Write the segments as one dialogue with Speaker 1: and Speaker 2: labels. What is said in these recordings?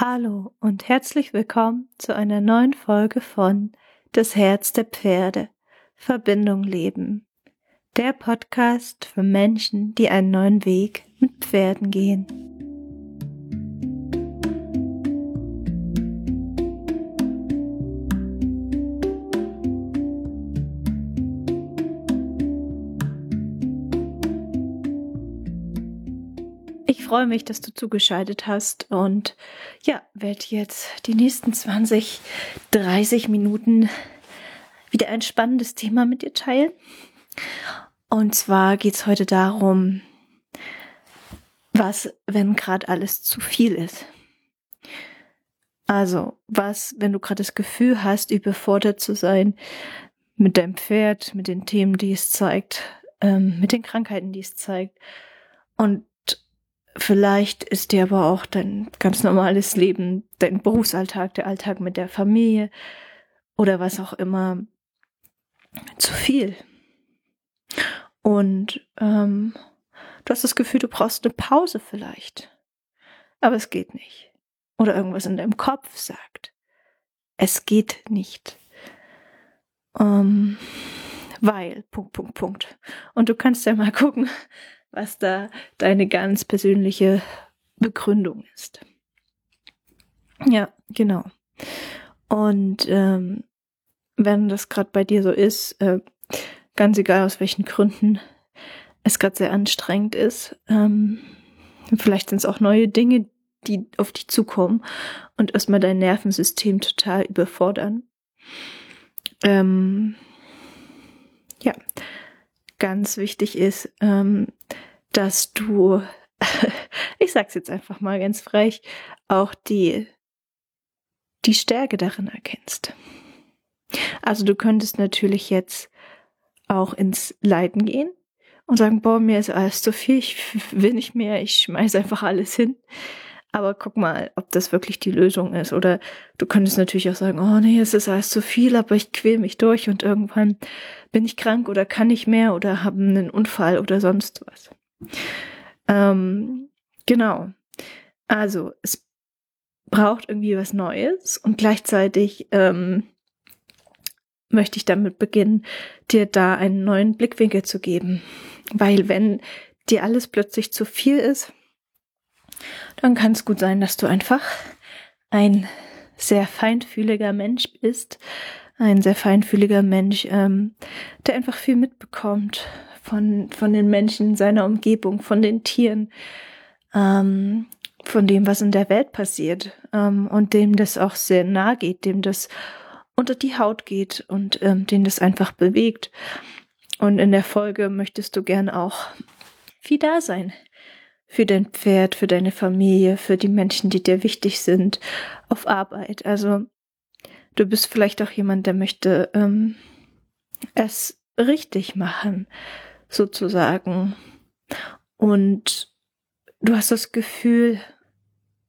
Speaker 1: Hallo und herzlich willkommen zu einer neuen Folge von Das Herz der Pferde Verbindung leben. Der Podcast für Menschen, die einen neuen Weg mit Pferden gehen. Freue mich, dass du zugeschaltet hast und ja, werde jetzt die nächsten 20, 30 Minuten wieder ein spannendes Thema mit dir teilen. Und zwar geht es heute darum, was, wenn gerade alles zu viel ist. Also, was, wenn du gerade das Gefühl hast, überfordert zu sein mit deinem Pferd, mit den Themen, die es zeigt, ähm, mit den Krankheiten, die es zeigt. Und Vielleicht ist dir aber auch dein ganz normales Leben, dein Berufsalltag, der Alltag mit der Familie oder was auch immer zu viel. Und ähm, du hast das Gefühl, du brauchst eine Pause vielleicht. Aber es geht nicht. Oder irgendwas in deinem Kopf sagt. Es geht nicht. Ähm, weil, Punkt, Punkt, Punkt. Und du kannst ja mal gucken, was da deine ganz persönliche Begründung ist. Ja, genau. Und ähm, wenn das gerade bei dir so ist, äh, ganz egal aus welchen Gründen es gerade sehr anstrengend ist, ähm, vielleicht sind es auch neue Dinge, die auf dich zukommen und erstmal dein Nervensystem total überfordern. Ähm, ja, ganz wichtig ist, ähm, dass du, ich sag's jetzt einfach mal ganz frech, auch die, die Stärke darin erkennst. Also du könntest natürlich jetzt auch ins Leiden gehen und sagen, boah, mir ist alles zu viel, ich will nicht mehr, ich schmeiß einfach alles hin. Aber guck mal, ob das wirklich die Lösung ist. Oder du könntest natürlich auch sagen, oh nee, es ist alles zu viel, aber ich quäl mich durch und irgendwann bin ich krank oder kann nicht mehr oder habe einen Unfall oder sonst was. Ähm, genau. Also, es braucht irgendwie was Neues und gleichzeitig ähm, möchte ich damit beginnen, dir da einen neuen Blickwinkel zu geben. Weil wenn dir alles plötzlich zu viel ist, dann kann es gut sein, dass du einfach ein sehr feinfühliger Mensch bist, ein sehr feinfühliger Mensch, ähm, der einfach viel mitbekommt von, von den Menschen seiner Umgebung, von den Tieren, ähm, von dem, was in der Welt passiert ähm, und dem das auch sehr nah geht, dem das unter die Haut geht und ähm, den das einfach bewegt. Und in der Folge möchtest du gern auch viel da sein für dein Pferd, für deine Familie, für die Menschen, die dir wichtig sind, auf Arbeit. Also du bist vielleicht auch jemand, der möchte ähm, es richtig machen, sozusagen. Und du hast das Gefühl,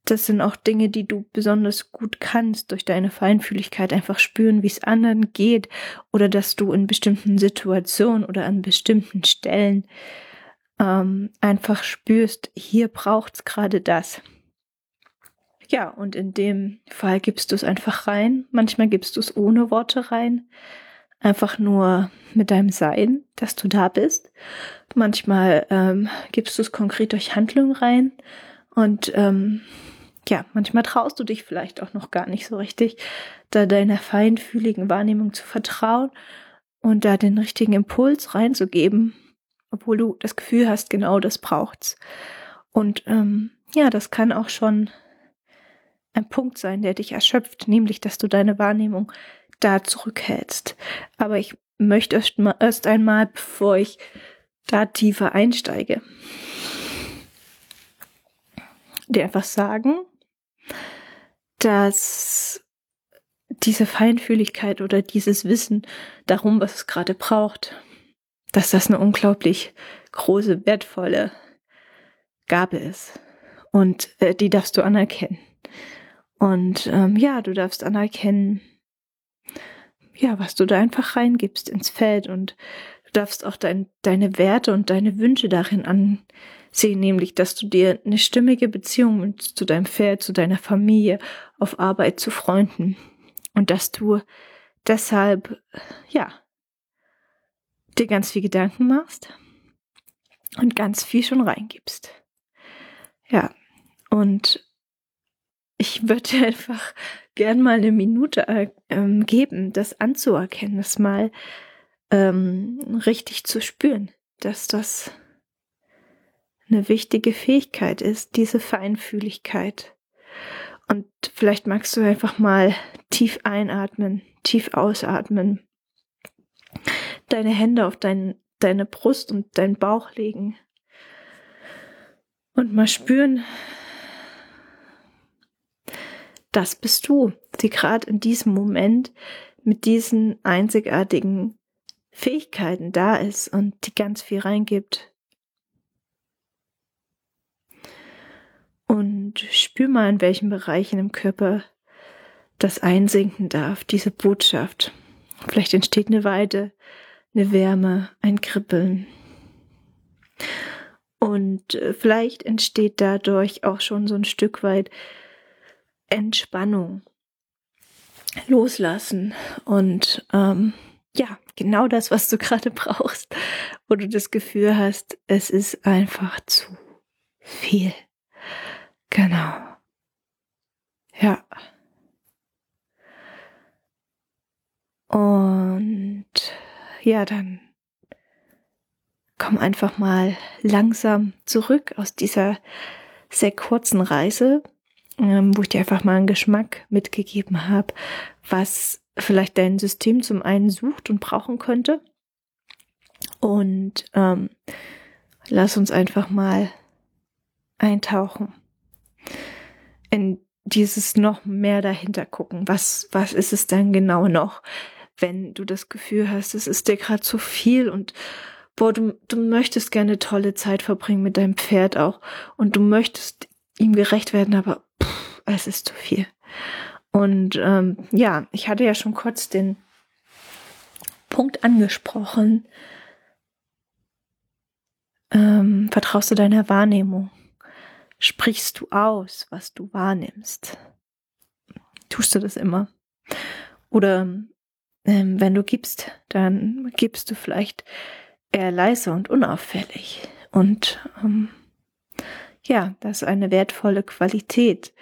Speaker 1: das sind auch Dinge, die du besonders gut kannst, durch deine Feinfühligkeit einfach spüren, wie es anderen geht, oder dass du in bestimmten Situationen oder an bestimmten Stellen ähm, einfach spürst, hier braucht's gerade das. Ja, und in dem Fall gibst du es einfach rein. Manchmal gibst du es ohne Worte rein. Einfach nur mit deinem Sein, dass du da bist. Manchmal ähm, gibst du es konkret durch Handlung rein. Und ähm, ja, manchmal traust du dich vielleicht auch noch gar nicht so richtig, da deiner feinfühligen Wahrnehmung zu vertrauen und da den richtigen Impuls reinzugeben, obwohl du das Gefühl hast, genau das braucht's. Und ähm, ja, das kann auch schon ein Punkt sein, der dich erschöpft, nämlich, dass du deine Wahrnehmung da zurückhältst. Aber ich möchte erst, mal, erst einmal, bevor ich da tiefer einsteige, dir einfach sagen, dass diese Feinfühligkeit oder dieses Wissen darum, was es gerade braucht, dass das eine unglaublich große, wertvolle Gabe ist. Und äh, die darfst du anerkennen. Und ähm, ja, du darfst anerkennen, ja, was du da einfach reingibst ins Feld und du darfst auch dein, deine Werte und deine Wünsche darin Sie nämlich, dass du dir eine stimmige Beziehung zu deinem Pferd, zu deiner Familie, auf Arbeit, zu Freunden und dass du deshalb, ja, dir ganz viel Gedanken machst und ganz viel schon reingibst. Ja, und ich würde einfach gern mal eine Minute äh, ähm, geben, das anzuerkennen, das mal ähm, richtig zu spüren, dass das eine wichtige Fähigkeit ist, diese Feinfühligkeit. Und vielleicht magst du einfach mal tief einatmen, tief ausatmen, deine Hände auf dein, deine Brust und deinen Bauch legen und mal spüren, das bist du, die gerade in diesem Moment mit diesen einzigartigen Fähigkeiten da ist und die ganz viel reingibt. Und spür mal, in welchen Bereichen im Körper das einsinken darf, diese Botschaft. Vielleicht entsteht eine Weide, eine Wärme, ein Kribbeln. Und äh, vielleicht entsteht dadurch auch schon so ein Stück weit Entspannung, Loslassen und ähm, ja, genau das, was du gerade brauchst, wo du das Gefühl hast, es ist einfach zu viel. Genau. Ja. Und ja, dann komm einfach mal langsam zurück aus dieser sehr kurzen Reise, ähm, wo ich dir einfach mal einen Geschmack mitgegeben habe, was vielleicht dein System zum einen sucht und brauchen könnte. Und ähm, lass uns einfach mal eintauchen in dieses noch mehr dahinter gucken. Was, was ist es denn genau noch, wenn du das Gefühl hast, es ist dir gerade zu viel und boah, du, du möchtest gerne tolle Zeit verbringen mit deinem Pferd auch und du möchtest ihm gerecht werden, aber es ist zu viel. Und ähm, ja, ich hatte ja schon kurz den Punkt angesprochen. Ähm, vertraust du deiner Wahrnehmung? Sprichst du aus, was du wahrnimmst? Tust du das immer? Oder ähm, wenn du gibst, dann gibst du vielleicht eher leise und unauffällig. Und ähm, ja, das ist eine wertvolle Qualität.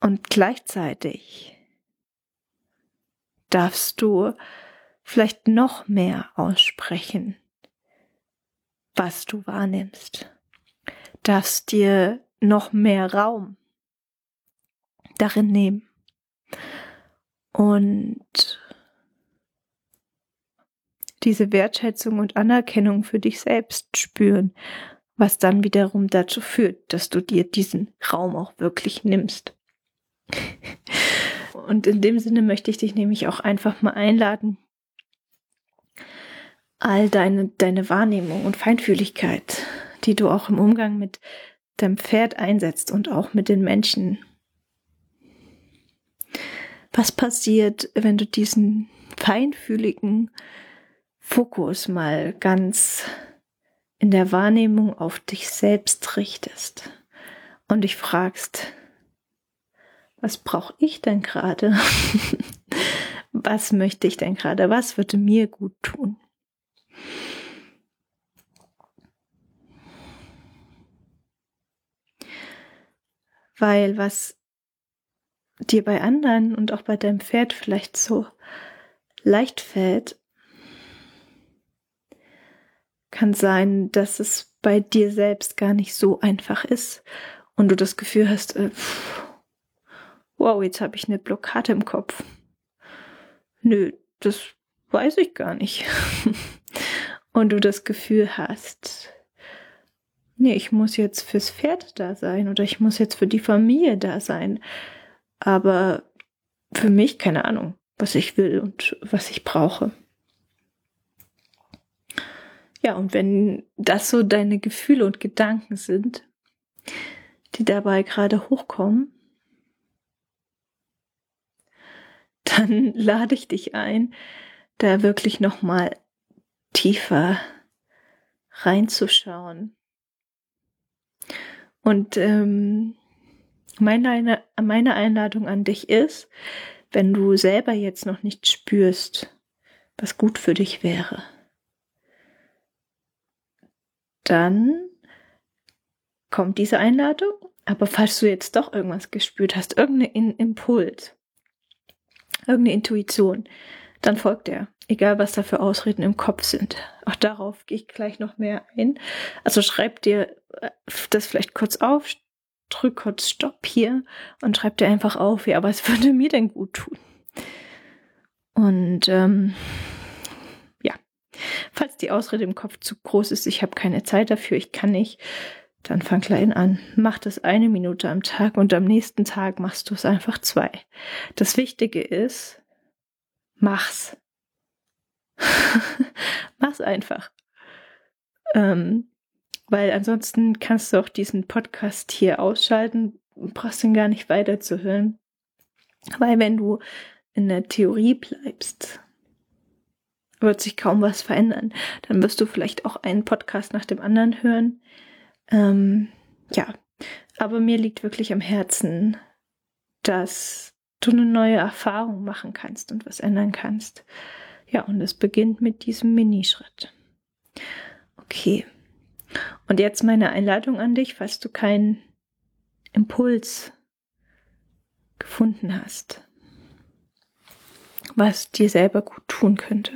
Speaker 1: Und gleichzeitig darfst du vielleicht noch mehr aussprechen, was du wahrnimmst. Darfst dir noch mehr Raum darin nehmen. Und diese Wertschätzung und Anerkennung für dich selbst spüren, was dann wiederum dazu führt, dass du dir diesen Raum auch wirklich nimmst. Und in dem Sinne möchte ich dich nämlich auch einfach mal einladen, all deine, deine Wahrnehmung und Feinfühligkeit, die du auch im Umgang mit deinem Pferd einsetzt und auch mit den Menschen. Was passiert, wenn du diesen feinfühligen Fokus mal ganz in der Wahrnehmung auf dich selbst richtest und dich fragst, was brauche ich denn gerade? was möchte ich denn gerade? Was würde mir gut tun? Weil was dir bei anderen und auch bei deinem Pferd vielleicht so leicht fällt, kann sein, dass es bei dir selbst gar nicht so einfach ist und du das Gefühl hast, äh, wow, jetzt habe ich eine Blockade im Kopf. Nö, das weiß ich gar nicht. Und du das Gefühl hast, nee, ich muss jetzt fürs Pferd da sein oder ich muss jetzt für die Familie da sein. Aber für mich keine Ahnung, was ich will und was ich brauche. Ja, und wenn das so deine Gefühle und Gedanken sind, die dabei gerade hochkommen, dann lade ich dich ein, da wirklich nochmal tiefer reinzuschauen Und ähm, meine, meine Einladung an dich ist, wenn du selber jetzt noch nicht spürst, was gut für dich wäre, dann kommt diese Einladung. Aber falls du jetzt doch irgendwas gespürt hast, irgendeinen Impuls, irgendeine Intuition, dann folgt er. Egal, was da für Ausreden im Kopf sind. Auch darauf gehe ich gleich noch mehr ein. Also schreib dir äh, das vielleicht kurz auf, drück kurz Stopp hier und schreib dir einfach auf, ja, was würde mir denn gut tun? Und ähm, ja, falls die Ausrede im Kopf zu groß ist, ich habe keine Zeit dafür, ich kann nicht, dann fang klein an. Mach das eine Minute am Tag und am nächsten Tag machst du es einfach zwei. Das Wichtige ist, mach's. mach's einfach. Ähm, weil ansonsten kannst du auch diesen Podcast hier ausschalten, brauchst ihn gar nicht weiterzuhören. Weil wenn du in der Theorie bleibst, wird sich kaum was verändern. Dann wirst du vielleicht auch einen Podcast nach dem anderen hören. Ähm, ja, aber mir liegt wirklich am Herzen, dass du eine neue Erfahrung machen kannst und was ändern kannst. Ja, und es beginnt mit diesem Minischritt. Okay. Und jetzt meine Einladung an dich, falls du keinen Impuls gefunden hast, was dir selber gut tun könnte,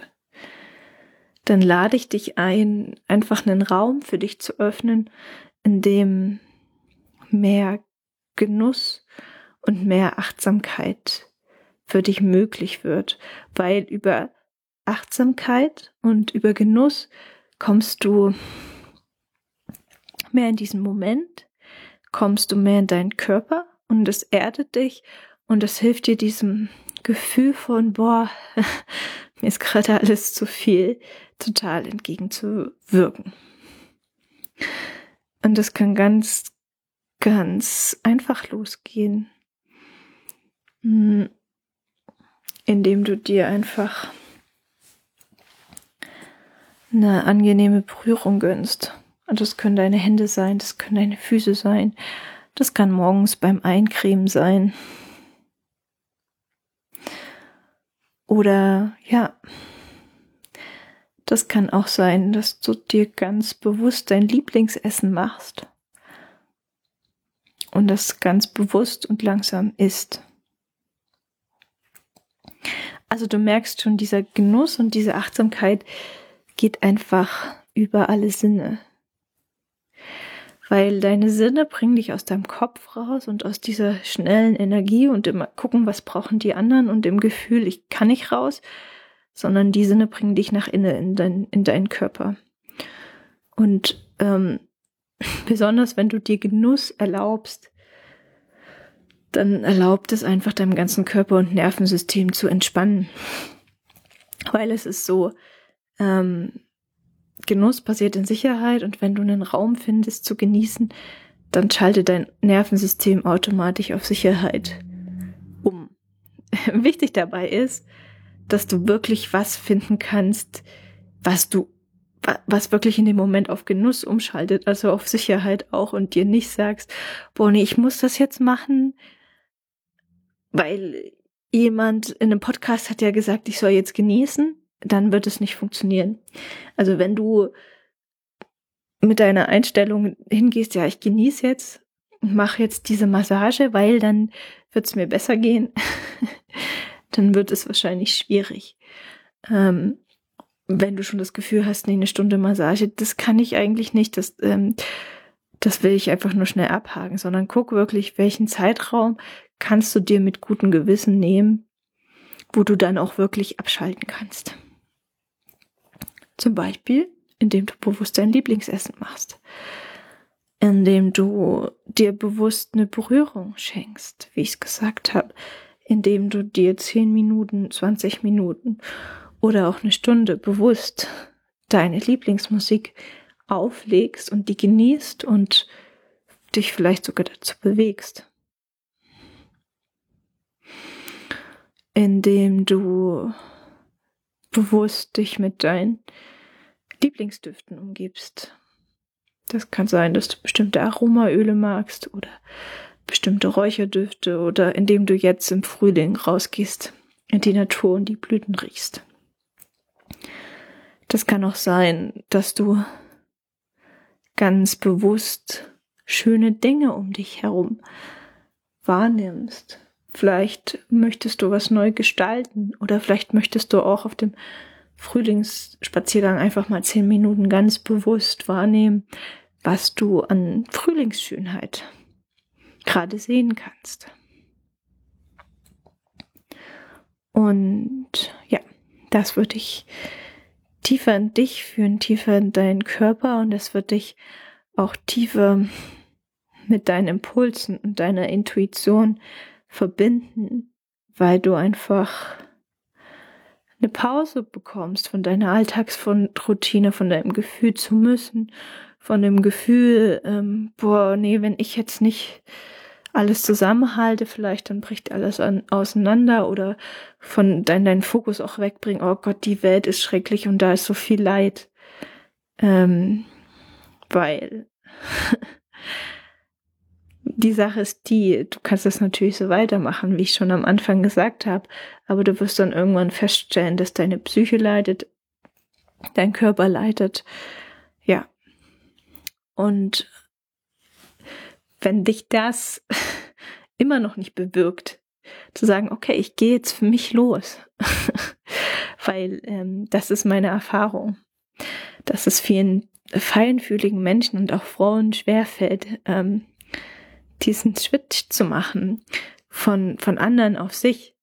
Speaker 1: dann lade ich dich ein, einfach einen Raum für dich zu öffnen, in dem mehr Genuss und mehr Achtsamkeit für dich möglich wird, weil über Achtsamkeit und über Genuss kommst du mehr in diesen Moment, kommst du mehr in deinen Körper und es erdet dich und es hilft dir diesem Gefühl von, boah, mir ist gerade alles zu viel, total entgegenzuwirken. Und das kann ganz, ganz einfach losgehen, hm. indem du dir einfach eine angenehme Berührung gönnst. Und das können deine Hände sein, das können deine Füße sein, das kann morgens beim Eincremen sein. Oder ja, das kann auch sein, dass du dir ganz bewusst dein Lieblingsessen machst und das ganz bewusst und langsam isst. Also du merkst schon, dieser Genuss und diese Achtsamkeit geht einfach über alle Sinne. Weil deine Sinne bringen dich aus deinem Kopf raus und aus dieser schnellen Energie und immer gucken, was brauchen die anderen und dem Gefühl, ich kann nicht raus, sondern die Sinne bringen dich nach innen in, dein, in deinen Körper. Und ähm, besonders wenn du dir Genuss erlaubst, dann erlaubt es einfach deinem ganzen Körper und Nervensystem zu entspannen. Weil es ist so, ähm, Genuss passiert in Sicherheit und wenn du einen Raum findest zu genießen, dann schaltet dein Nervensystem automatisch auf Sicherheit um. Wichtig dabei ist, dass du wirklich was finden kannst, was du, was wirklich in dem Moment auf Genuss umschaltet, also auf Sicherheit auch und dir nicht sagst, boah, nee, ich muss das jetzt machen, weil jemand in einem Podcast hat ja gesagt, ich soll jetzt genießen dann wird es nicht funktionieren. Also wenn du mit deiner Einstellung hingehst, ja, ich genieße jetzt, mache jetzt diese Massage, weil dann wird es mir besser gehen, dann wird es wahrscheinlich schwierig. Ähm, wenn du schon das Gefühl hast, nee, eine Stunde Massage, das kann ich eigentlich nicht, das, ähm, das will ich einfach nur schnell abhaken, sondern guck wirklich, welchen Zeitraum kannst du dir mit gutem Gewissen nehmen, wo du dann auch wirklich abschalten kannst. Zum Beispiel, indem du bewusst dein Lieblingsessen machst. Indem du dir bewusst eine Berührung schenkst, wie ich es gesagt habe. Indem du dir 10 Minuten, 20 Minuten oder auch eine Stunde bewusst deine Lieblingsmusik auflegst und die genießt und dich vielleicht sogar dazu bewegst. Indem du bewusst dich mit deinen Lieblingsdüften umgibst. Das kann sein, dass du bestimmte Aromaöle magst oder bestimmte Räucherdüfte oder indem du jetzt im Frühling rausgehst in die Natur und die Blüten riechst. Das kann auch sein, dass du ganz bewusst schöne Dinge um dich herum wahrnimmst. Vielleicht möchtest du was neu gestalten oder vielleicht möchtest du auch auf dem Frühlingsspaziergang einfach mal zehn Minuten ganz bewusst wahrnehmen, was du an Frühlingsschönheit gerade sehen kannst. Und ja, das würde ich tiefer in dich führen, tiefer in deinen Körper und das wird dich auch tiefer mit deinen Impulsen und deiner Intuition verbinden, weil du einfach eine Pause bekommst von deiner Alltagsroutine, von deinem Gefühl zu müssen, von dem Gefühl, ähm, boah, nee, wenn ich jetzt nicht alles zusammenhalte, vielleicht dann bricht alles an, auseinander oder von dein, deinen Fokus auch wegbringen, oh Gott, die Welt ist schrecklich und da ist so viel Leid. Ähm, weil die Sache ist die, du kannst das natürlich so weitermachen, wie ich schon am Anfang gesagt habe, aber du wirst dann irgendwann feststellen, dass deine Psyche leidet, dein Körper leidet. Ja. Und wenn dich das immer noch nicht bewirkt, zu sagen, okay, ich gehe jetzt für mich los, weil ähm, das ist meine Erfahrung, dass es vielen feinfühligen Menschen und auch Frauen schwerfällt, ähm, diesen Switch zu machen von, von anderen auf sich,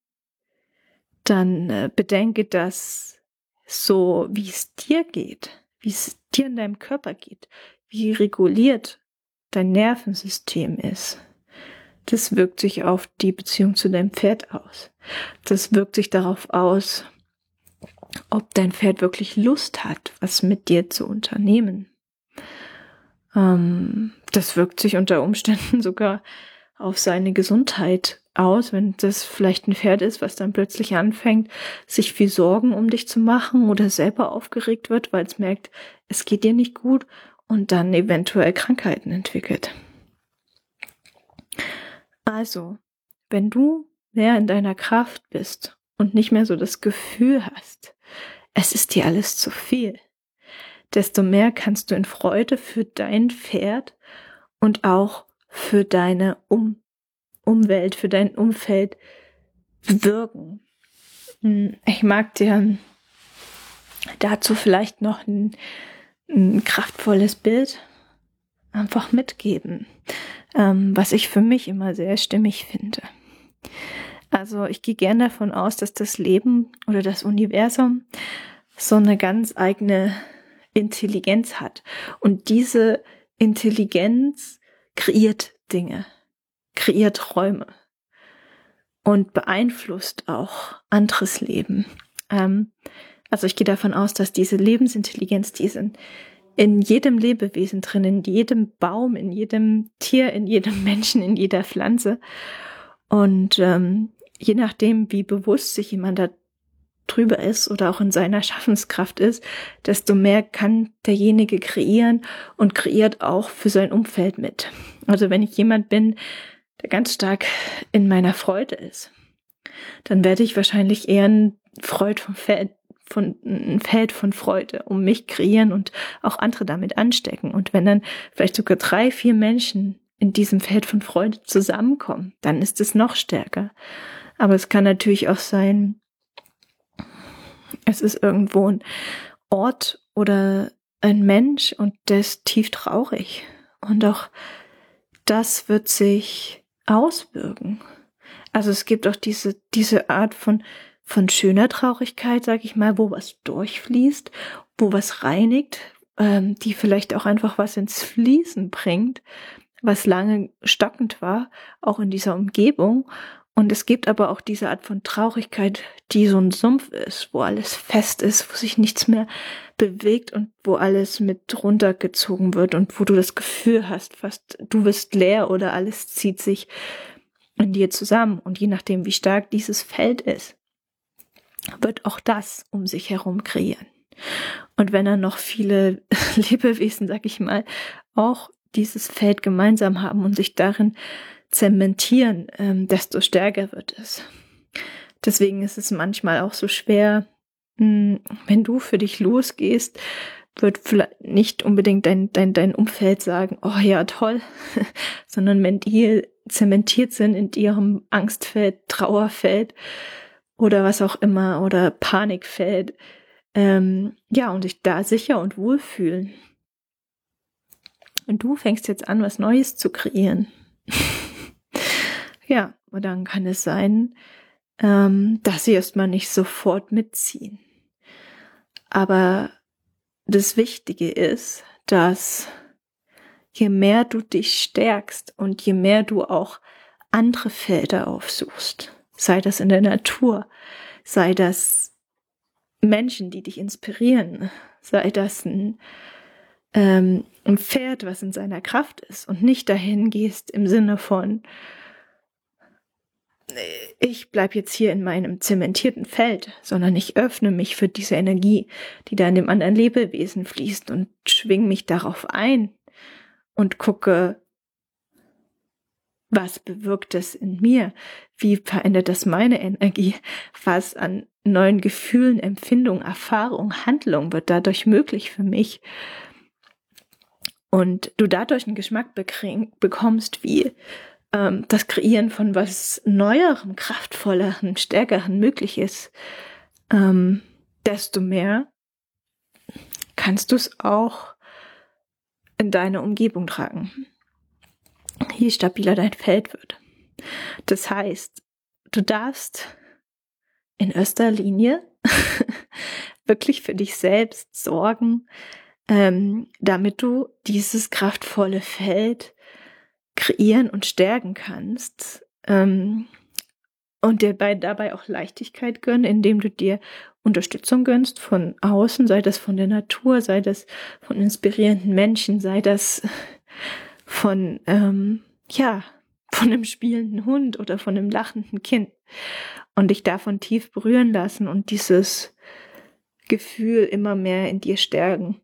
Speaker 1: dann äh, bedenke, dass so wie es dir geht, wie es dir in deinem Körper geht, wie reguliert dein Nervensystem ist, das wirkt sich auf die Beziehung zu deinem Pferd aus. Das wirkt sich darauf aus, ob dein Pferd wirklich Lust hat, was mit dir zu unternehmen. Ähm, das wirkt sich unter Umständen sogar auf seine Gesundheit aus, wenn das vielleicht ein Pferd ist, was dann plötzlich anfängt, sich viel Sorgen um dich zu machen oder selber aufgeregt wird, weil es merkt, es geht dir nicht gut und dann eventuell Krankheiten entwickelt. Also, wenn du mehr in deiner Kraft bist und nicht mehr so das Gefühl hast, es ist dir alles zu viel, desto mehr kannst du in Freude für dein Pferd und auch für deine um Umwelt, für dein Umfeld wirken. Hm, ich mag dir dazu vielleicht noch ein, ein kraftvolles Bild einfach mitgeben, ähm, was ich für mich immer sehr stimmig finde. Also ich gehe gerne davon aus, dass das Leben oder das Universum so eine ganz eigene Intelligenz hat. Und diese Intelligenz kreiert Dinge, kreiert Räume und beeinflusst auch anderes Leben. Ähm, also ich gehe davon aus, dass diese Lebensintelligenz, die sind in jedem Lebewesen drin, in jedem Baum, in jedem Tier, in jedem Menschen, in jeder Pflanze. Und ähm, je nachdem, wie bewusst sich jemand da drüber ist oder auch in seiner Schaffenskraft ist, desto mehr kann derjenige kreieren und kreiert auch für sein Umfeld mit. Also wenn ich jemand bin, der ganz stark in meiner Freude ist, dann werde ich wahrscheinlich eher ein Freud vom Feld von ein Feld von Freude um mich kreieren und auch andere damit anstecken. Und wenn dann vielleicht sogar drei, vier Menschen in diesem Feld von Freude zusammenkommen, dann ist es noch stärker. Aber es kann natürlich auch sein, es ist irgendwo ein Ort oder ein Mensch und der ist tief traurig. Und auch das wird sich auswirken. Also es gibt auch diese, diese Art von, von schöner Traurigkeit, sag ich mal, wo was durchfließt, wo was reinigt, ähm, die vielleicht auch einfach was ins Fließen bringt, was lange stockend war, auch in dieser Umgebung und es gibt aber auch diese Art von Traurigkeit, die so ein Sumpf ist, wo alles fest ist, wo sich nichts mehr bewegt und wo alles mit runtergezogen wird und wo du das Gefühl hast, fast du bist leer oder alles zieht sich in dir zusammen. Und je nachdem, wie stark dieses Feld ist, wird auch das um sich herum kreieren. Und wenn er noch viele Lebewesen, sag ich mal, auch dieses Feld gemeinsam haben und sich darin zementieren, ähm, desto stärker wird es. Deswegen ist es manchmal auch so schwer, mh, hm, wenn du für dich losgehst, wird vielleicht nicht unbedingt dein, dein, dein Umfeld sagen, oh ja, toll, sondern wenn die zementiert sind in ihrem Angstfeld, Trauerfeld oder was auch immer oder Panikfeld, ähm, ja, und sich da sicher und wohl fühlen. Und du fängst jetzt an, was Neues zu kreieren. Ja, und dann kann es sein, ähm, dass sie erstmal nicht sofort mitziehen. Aber das Wichtige ist, dass je mehr du dich stärkst und je mehr du auch andere Felder aufsuchst, sei das in der Natur, sei das Menschen, die dich inspirieren, sei das ein, ähm, ein Pferd, was in seiner Kraft ist und nicht dahin gehst im Sinne von, ich bleib jetzt hier in meinem zementierten Feld, sondern ich öffne mich für diese Energie, die da in dem anderen Lebewesen fließt und schwing mich darauf ein und gucke, was bewirkt es in mir? Wie verändert das meine Energie? Was an neuen Gefühlen, Empfindungen, Erfahrungen, Handlungen wird dadurch möglich für mich? Und du dadurch einen Geschmack bekommst, wie ähm, das Kreieren von was Neuerem, Kraftvollerem, Stärkerem möglich ist, ähm, desto mehr kannst du es auch in deine Umgebung tragen. Je stabiler dein Feld wird. Das heißt, du darfst in erster Linie wirklich für dich selbst sorgen, ähm, damit du dieses kraftvolle Feld kreieren und stärken kannst. Ähm, und dir bei, dabei auch Leichtigkeit gönnen, indem du dir Unterstützung gönnst von außen, sei das von der Natur, sei das von inspirierenden Menschen, sei das von, ähm, ja, von einem spielenden Hund oder von einem lachenden Kind. Und dich davon tief berühren lassen und dieses Gefühl immer mehr in dir stärken.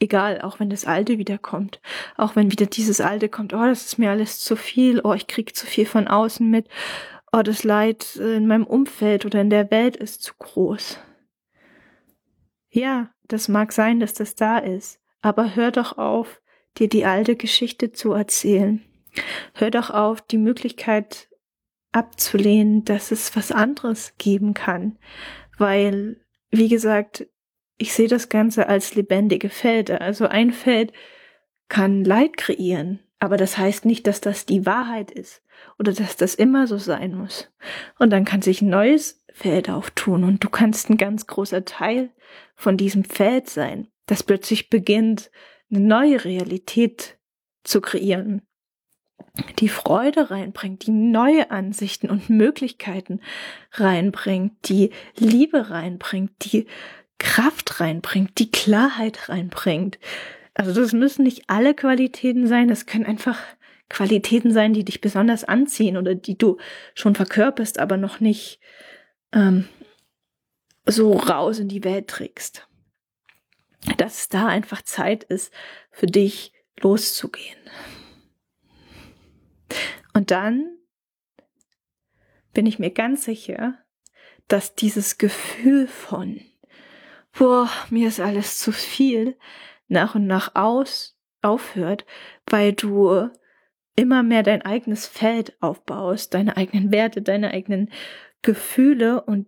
Speaker 1: Egal, auch wenn das Alte wiederkommt. Auch wenn wieder dieses Alte kommt, oh, das ist mir alles zu viel, oh, ich krieg zu viel von außen mit, oh, das Leid in meinem Umfeld oder in der Welt ist zu groß. Ja, das mag sein, dass das da ist, aber hör doch auf, dir die alte Geschichte zu erzählen. Hör doch auf, die Möglichkeit abzulehnen, dass es was anderes geben kann, weil, wie gesagt, ich sehe das Ganze als lebendige Felder. Also ein Feld kann Leid kreieren, aber das heißt nicht, dass das die Wahrheit ist oder dass das immer so sein muss. Und dann kann sich ein neues Feld auftun und du kannst ein ganz großer Teil von diesem Feld sein, das plötzlich beginnt, eine neue Realität zu kreieren, die Freude reinbringt, die neue Ansichten und Möglichkeiten reinbringt, die Liebe reinbringt, die Kraft reinbringt, die Klarheit reinbringt. Also das müssen nicht alle Qualitäten sein, das können einfach Qualitäten sein, die dich besonders anziehen oder die du schon verkörperst, aber noch nicht ähm, so raus in die Welt trägst. Dass es da einfach Zeit ist, für dich loszugehen. Und dann bin ich mir ganz sicher, dass dieses Gefühl von boah, mir ist alles zu viel, nach und nach aus aufhört, weil du immer mehr dein eigenes Feld aufbaust, deine eigenen Werte, deine eigenen Gefühle und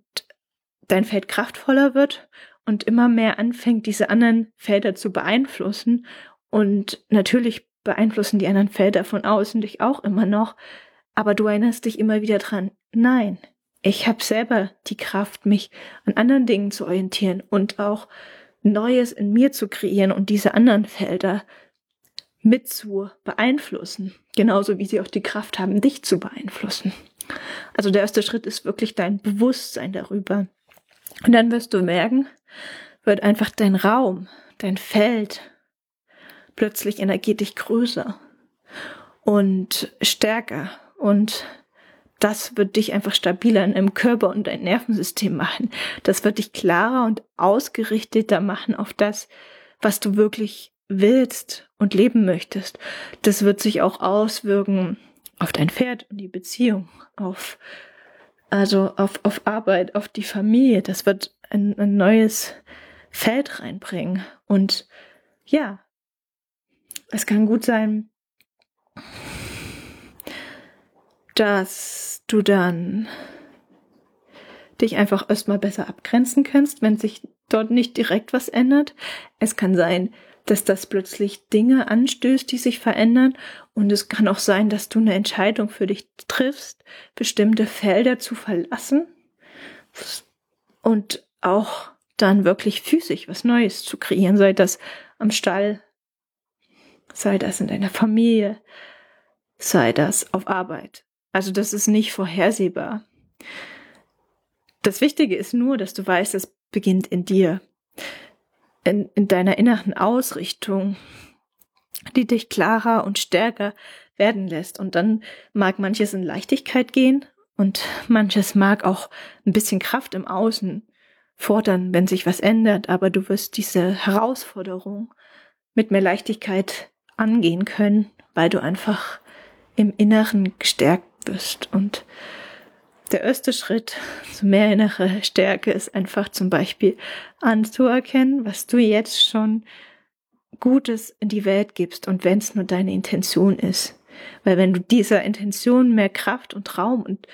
Speaker 1: dein Feld kraftvoller wird und immer mehr anfängt, diese anderen Felder zu beeinflussen. Und natürlich beeinflussen die anderen Felder von außen dich auch immer noch, aber du erinnerst dich immer wieder dran, nein, ich habe selber die Kraft, mich an anderen Dingen zu orientieren und auch Neues in mir zu kreieren und diese anderen Felder mit zu beeinflussen. Genauso wie sie auch die Kraft haben, dich zu beeinflussen. Also der erste Schritt ist wirklich dein Bewusstsein darüber. Und dann wirst du merken, wird einfach dein Raum, dein Feld plötzlich energetisch größer und stärker und das wird dich einfach stabiler in deinem Körper und dein Nervensystem machen. Das wird dich klarer und ausgerichteter machen auf das, was du wirklich willst und leben möchtest, das wird sich auch auswirken auf dein Pferd und die Beziehung, auf also auf, auf Arbeit, auf die Familie. Das wird ein, ein neues Feld reinbringen. Und ja, es kann gut sein, dass du dann dich einfach erstmal besser abgrenzen kannst, wenn sich dort nicht direkt was ändert. Es kann sein, dass das plötzlich Dinge anstößt, die sich verändern. Und es kann auch sein, dass du eine Entscheidung für dich triffst, bestimmte Felder zu verlassen und auch dann wirklich physisch was Neues zu kreieren, sei das am Stall, sei das in deiner Familie, sei das auf Arbeit. Also das ist nicht vorhersehbar. Das Wichtige ist nur, dass du weißt, es beginnt in dir in, in deiner inneren Ausrichtung, die dich klarer und stärker werden lässt. Und dann mag manches in Leichtigkeit gehen und manches mag auch ein bisschen Kraft im Außen fordern, wenn sich was ändert, aber du wirst diese Herausforderung mit mehr Leichtigkeit angehen können, weil du einfach im Inneren gestärkt bist und der erste Schritt zu mehr innere Stärke ist einfach zum Beispiel anzuerkennen, was du jetzt schon Gutes in die Welt gibst und wenn es nur deine Intention ist. Weil wenn du dieser Intention mehr Kraft und Raum und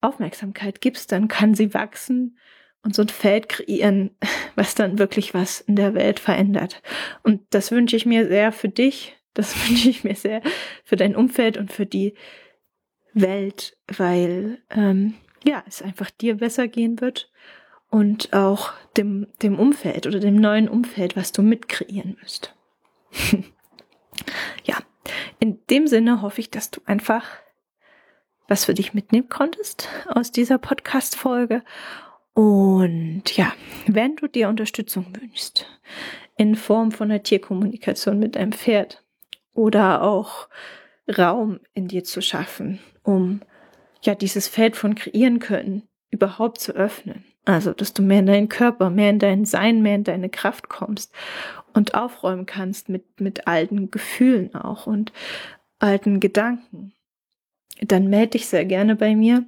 Speaker 1: Aufmerksamkeit gibst, dann kann sie wachsen und so ein Feld kreieren, was dann wirklich was in der Welt verändert. Und das wünsche ich mir sehr für dich, das wünsche ich mir sehr für dein Umfeld und für die Welt, weil ähm, ja, es einfach dir besser gehen wird und auch dem, dem Umfeld oder dem neuen Umfeld, was du mitkreieren müsst. ja, in dem Sinne hoffe ich, dass du einfach was für dich mitnehmen konntest aus dieser Podcast-Folge. Und ja, wenn du dir Unterstützung wünschst, in Form von einer Tierkommunikation mit deinem Pferd oder auch Raum in dir zu schaffen, um ja dieses Feld von kreieren können überhaupt zu öffnen. Also, dass du mehr in deinen Körper, mehr in dein Sein, mehr in deine Kraft kommst und aufräumen kannst mit, mit alten Gefühlen auch und alten Gedanken. Dann melde dich sehr gerne bei mir.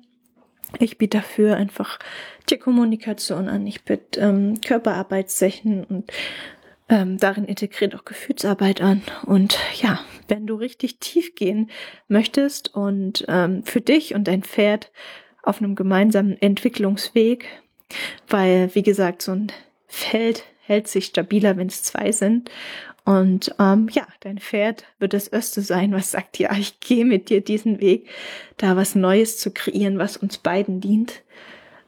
Speaker 1: Ich biete dafür einfach Tierkommunikation an. Ich biete ähm, Körperarbeitssession und ähm, darin integriert auch Gefühlsarbeit an. Und ja, wenn du richtig tief gehen möchtest und ähm, für dich und dein Pferd auf einem gemeinsamen Entwicklungsweg, weil, wie gesagt, so ein Feld hält sich stabiler, wenn es zwei sind. Und ähm, ja, dein Pferd wird das Erste sein, was sagt, ja, ich gehe mit dir diesen Weg, da was Neues zu kreieren, was uns beiden dient.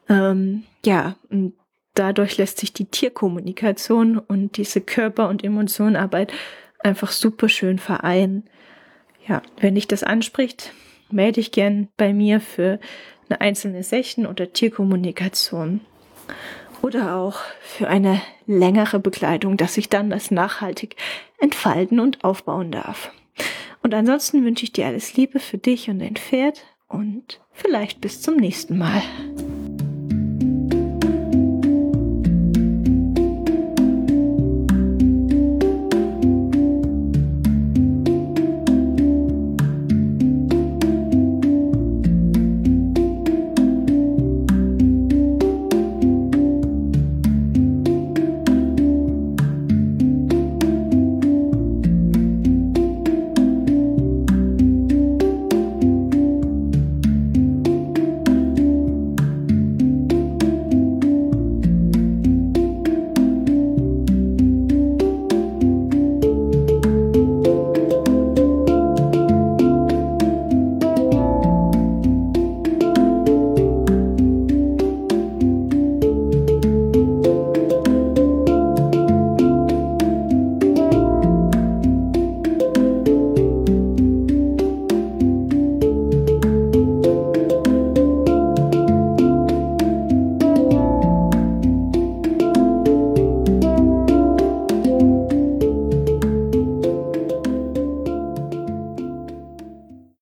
Speaker 1: Ähm, ja, und dadurch lässt sich die Tierkommunikation und diese Körper- und Emotionenarbeit einfach super schön vereinen. Ja, wenn dich das anspricht, melde dich gern bei mir für eine einzelne Session oder Tierkommunikation oder auch für eine längere Begleitung, dass sich dann das nachhaltig entfalten und aufbauen darf. Und ansonsten wünsche ich dir alles Liebe für dich und dein Pferd und vielleicht bis zum nächsten Mal.